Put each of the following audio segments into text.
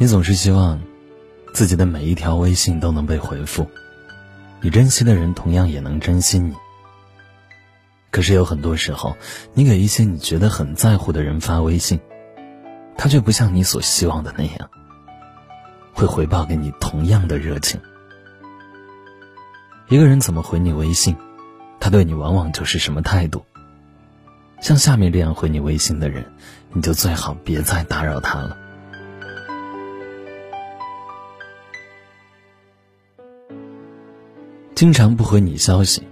你总是希望自己的每一条微信都能被回复，你珍惜的人同样也能珍惜你。可是有很多时候，你给一些你觉得很在乎的人发微信，他却不像你所希望的那样，会回报给你同样的热情。一个人怎么回你微信，他对你往往就是什么态度。像下面这样回你微信的人，你就最好别再打扰他了。经常不回你消息，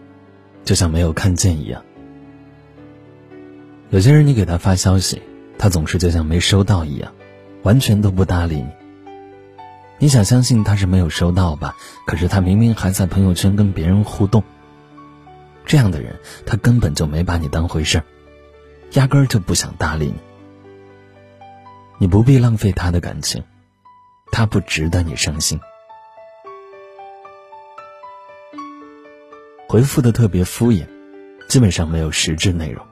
就像没有看见一样。有些人你给他发消息，他总是就像没收到一样，完全都不搭理你。你想相信他是没有收到吧？可是他明明还在朋友圈跟别人互动。这样的人，他根本就没把你当回事儿，压根儿就不想搭理你。你不必浪费他的感情，他不值得你伤心。回复的特别敷衍，基本上没有实质内容。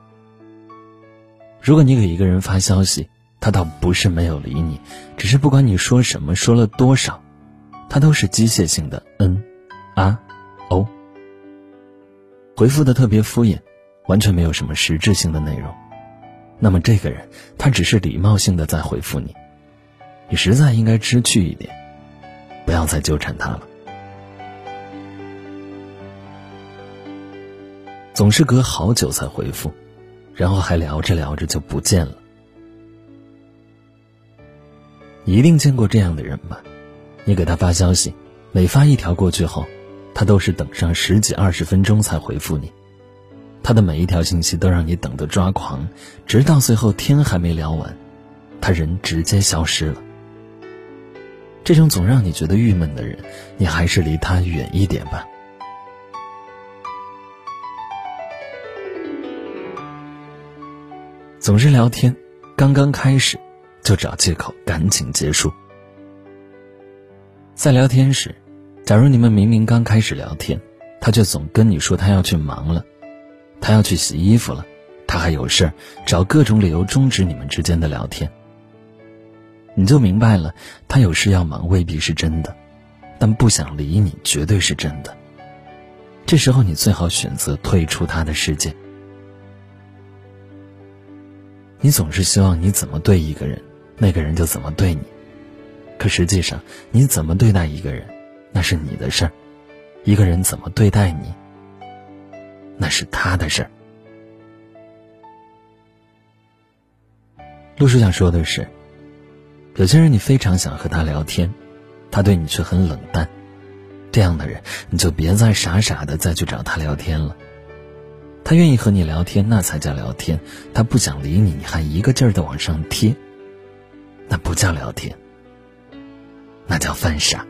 如果你给一个人发消息，他倒不是没有理你，只是不管你说什么，说了多少，他都是机械性的嗯、啊、哦。回复的特别敷衍，完全没有什么实质性的内容。那么这个人，他只是礼貌性的在回复你，你实在应该知趣一点，不要再纠缠他了。总是隔好久才回复，然后还聊着聊着就不见了。一定见过这样的人吧？你给他发消息，每发一条过去后，他都是等上十几二十分钟才回复你。他的每一条信息都让你等得抓狂，直到最后天还没聊完，他人直接消失了。这种总让你觉得郁闷的人，你还是离他远一点吧。总是聊天，刚刚开始就找借口赶紧结束。在聊天时，假如你们明明刚开始聊天，他却总跟你说他要去忙了，他要去洗衣服了，他还有事儿，找各种理由终止你们之间的聊天。你就明白了，他有事要忙未必是真的，但不想理你绝对是真的。这时候你最好选择退出他的世界。你总是希望你怎么对一个人，那个人就怎么对你。可实际上，你怎么对待一个人，那是你的事儿；一个人怎么对待你，那是他的事儿。陆叔想说的是，有些人你非常想和他聊天，他对你却很冷淡，这样的人你就别再傻傻的再去找他聊天了。他愿意和你聊天，那才叫聊天；他不想理你，你还一个劲儿的往上贴，那不叫聊天，那叫犯傻。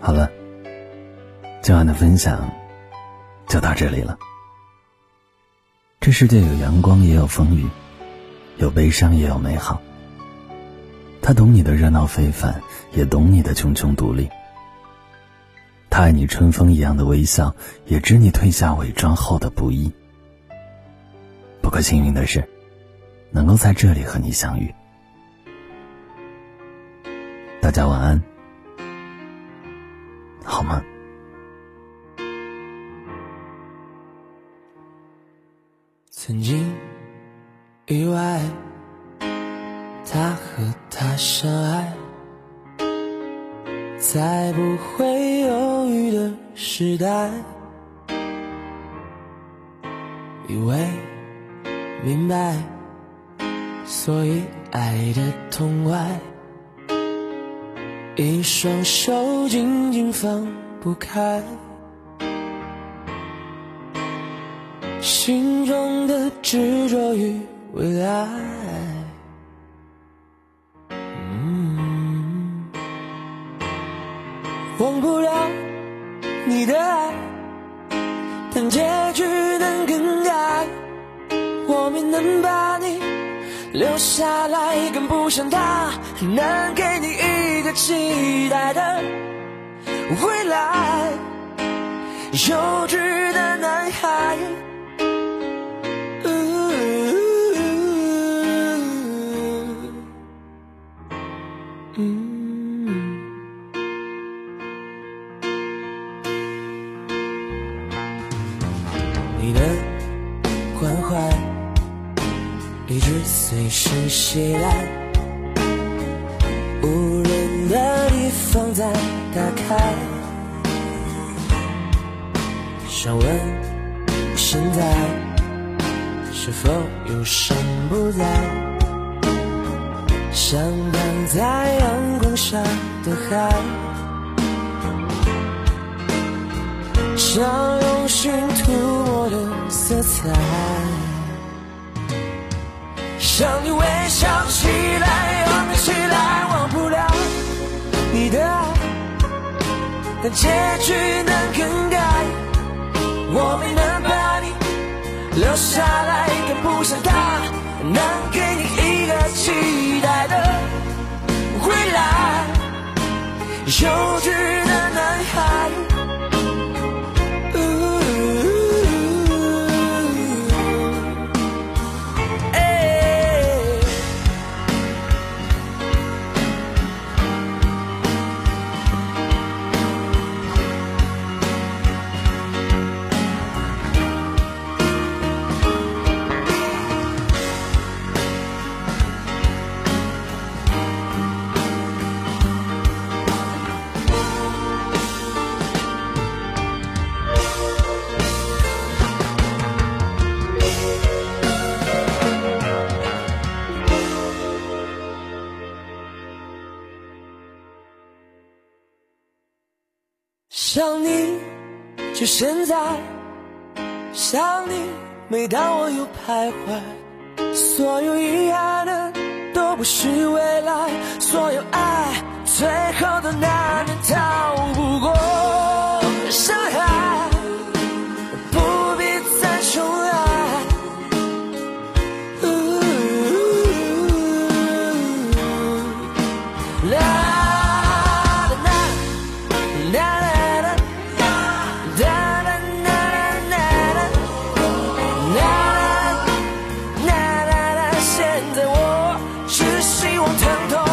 好了，今晚的分享就到这里了。这世界有阳光，也有风雨，有悲伤，也有美好。他懂你的热闹非凡，也懂你的茕茕独立。他爱你春风一样的微笑，也知你褪下伪装后的不易。不过幸运的是，能够在这里和你相遇。大家晚安，好吗？曾经在不会犹豫的时代，以为明白，所以爱的痛快，一双手紧紧放不开，心中的执着与未来。忘不了你的爱，但结局能更改。我没能把你留下来，更不想他，能给你一个期待的未来。幼稚的男孩，一直随身携带，无人的地方再打开。想问现在是否有伤不在？像躺在阳光下的海，像用心涂抹的色彩，想你微笑起来，拥抱起来，忘不了你的爱，但结局能更改，我没能把你留下来，更不像他能给你一个期待的未来，幼稚现在；想你，每当我又徘徊。所有遗憾的都不是未来，所有爱最后都难免逃不过伤害。只希望疼痛